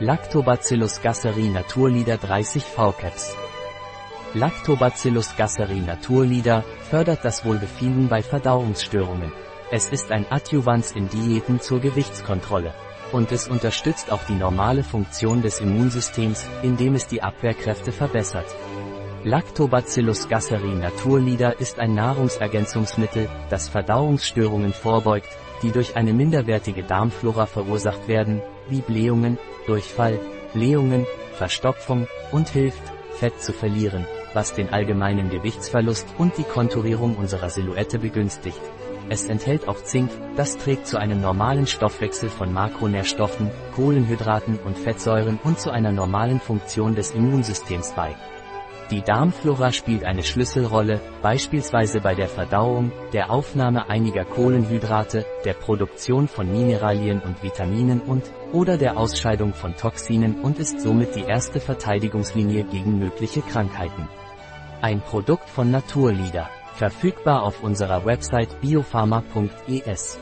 Lactobacillus gasseri Naturlieder 30 V-Caps. Lactobacillus gasseri Naturlieder fördert das Wohlbefinden bei Verdauungsstörungen. Es ist ein Adjuvans in Diäten zur Gewichtskontrolle. Und es unterstützt auch die normale Funktion des Immunsystems, indem es die Abwehrkräfte verbessert. Lactobacillus gasseri Naturlieder ist ein Nahrungsergänzungsmittel, das Verdauungsstörungen vorbeugt, die durch eine minderwertige Darmflora verursacht werden, wie Blähungen, Durchfall, Blähungen, Verstopfung und hilft, Fett zu verlieren, was den allgemeinen Gewichtsverlust und die Konturierung unserer Silhouette begünstigt. Es enthält auch Zink, das trägt zu einem normalen Stoffwechsel von Makronährstoffen, Kohlenhydraten und Fettsäuren und zu einer normalen Funktion des Immunsystems bei. Die Darmflora spielt eine Schlüsselrolle, beispielsweise bei der Verdauung, der Aufnahme einiger Kohlenhydrate, der Produktion von Mineralien und Vitaminen und oder der Ausscheidung von Toxinen und ist somit die erste Verteidigungslinie gegen mögliche Krankheiten. Ein Produkt von Naturlieder, verfügbar auf unserer Website biopharma.es.